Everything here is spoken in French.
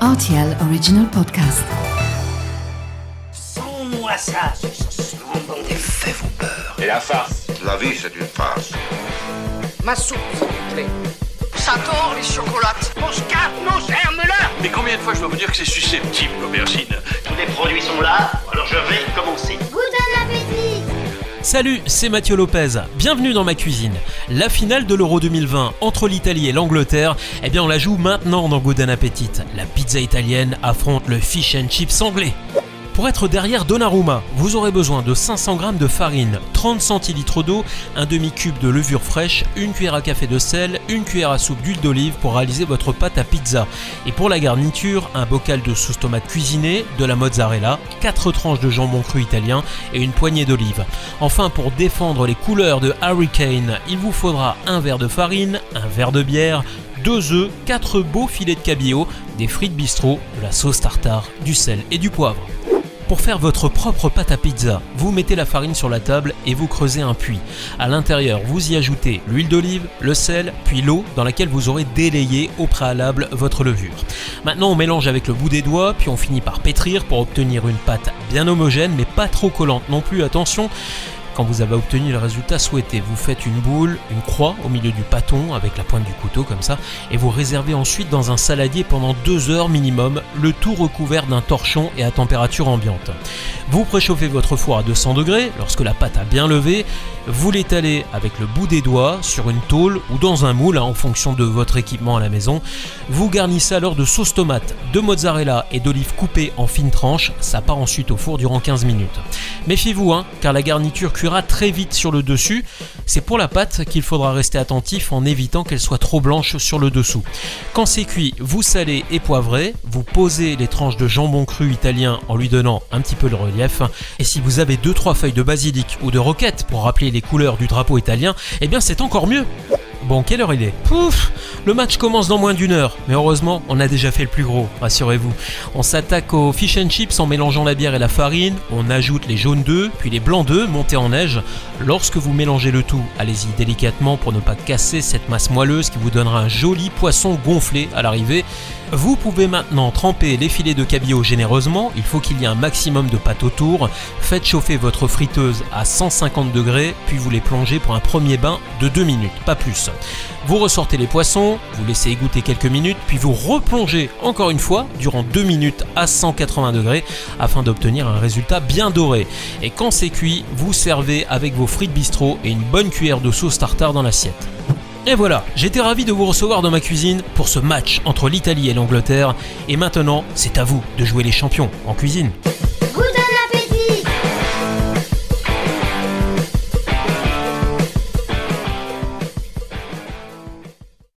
RTL Original Podcast. Sans moi ça, Les faits vous peur. Et la farce La vie, c'est une farce. Ma soupe, s'il vous plaît. J'adore les chocolates. on se casse nos germes-là Mais combien de fois je dois vous dire que c'est susceptible, l'aubergine? Tous les produits sont là, Salut, c'est Mathieu Lopez. Bienvenue dans ma cuisine. La finale de l'Euro 2020 entre l'Italie et l'Angleterre, eh bien on la joue maintenant dans Good Appetit. La pizza italienne affronte le fish and chips anglais. Pour être derrière Donnarumma, vous aurez besoin de 500 g de farine, 30 centilitres d'eau, un demi-cube de levure fraîche, une cuillère à café de sel, une cuillère à soupe d'huile d'olive pour réaliser votre pâte à pizza. Et pour la garniture, un bocal de sauce tomate cuisinée, de la mozzarella, 4 tranches de jambon cru italien et une poignée d'olive. Enfin, pour défendre les couleurs de Harry Kane, il vous faudra un verre de farine, un verre de bière, deux œufs, 4 beaux filets de cabillaud, des frites bistrot, de la sauce tartare, du sel et du poivre. Pour faire votre propre pâte à pizza, vous mettez la farine sur la table et vous creusez un puits. À l'intérieur, vous y ajoutez l'huile d'olive, le sel, puis l'eau dans laquelle vous aurez délayé au préalable votre levure. Maintenant, on mélange avec le bout des doigts, puis on finit par pétrir pour obtenir une pâte bien homogène mais pas trop collante non plus, attention. Quand vous avez obtenu le résultat souhaité, vous faites une boule, une croix au milieu du pâton avec la pointe du couteau comme ça, et vous réservez ensuite dans un saladier pendant 2 heures minimum, le tout recouvert d'un torchon et à température ambiante. Vous préchauffez votre four à 200 degrés, lorsque la pâte a bien levé, vous l'étalez avec le bout des doigts sur une tôle ou dans un moule hein, en fonction de votre équipement à la maison. Vous garnissez alors de sauce tomate, de mozzarella et d'olives coupées en fines tranches, ça part ensuite au four durant 15 minutes. Méfiez-vous, hein, car la garniture très vite sur le dessus. C'est pour la pâte qu'il faudra rester attentif en évitant qu'elle soit trop blanche sur le dessous. Quand c'est cuit, vous salez et poivrez, vous posez les tranches de jambon cru italien en lui donnant un petit peu de relief. Et si vous avez 2-3 feuilles de basilic ou de roquette pour rappeler les couleurs du drapeau italien, eh bien c'est encore mieux. Bon, quelle heure il est Pouf Le match commence dans moins d'une heure, mais heureusement, on a déjà fait le plus gros, rassurez-vous. On s'attaque aux fish and chips en mélangeant la bière et la farine, on ajoute les jaunes d'œufs, puis les blancs d'œufs montés en neige. Lorsque vous mélangez le tout, allez-y délicatement pour ne pas casser cette masse moelleuse qui vous donnera un joli poisson gonflé à l'arrivée. Vous pouvez maintenant tremper les filets de cabillaud généreusement, il faut qu'il y ait un maximum de pâte autour. Faites chauffer votre friteuse à 150 degrés, puis vous les plongez pour un premier bain de 2 minutes, pas plus. Vous ressortez les poissons, vous laissez égoutter quelques minutes, puis vous replongez encore une fois durant 2 minutes à 180 degrés afin d'obtenir un résultat bien doré. Et quand c'est cuit, vous servez avec vos frites bistrot et une bonne cuillère de sauce tartare dans l'assiette. Et voilà, j'étais ravi de vous recevoir dans ma cuisine pour ce match entre l'Italie et l'Angleterre. Et maintenant, c'est à vous de jouer les champions en cuisine.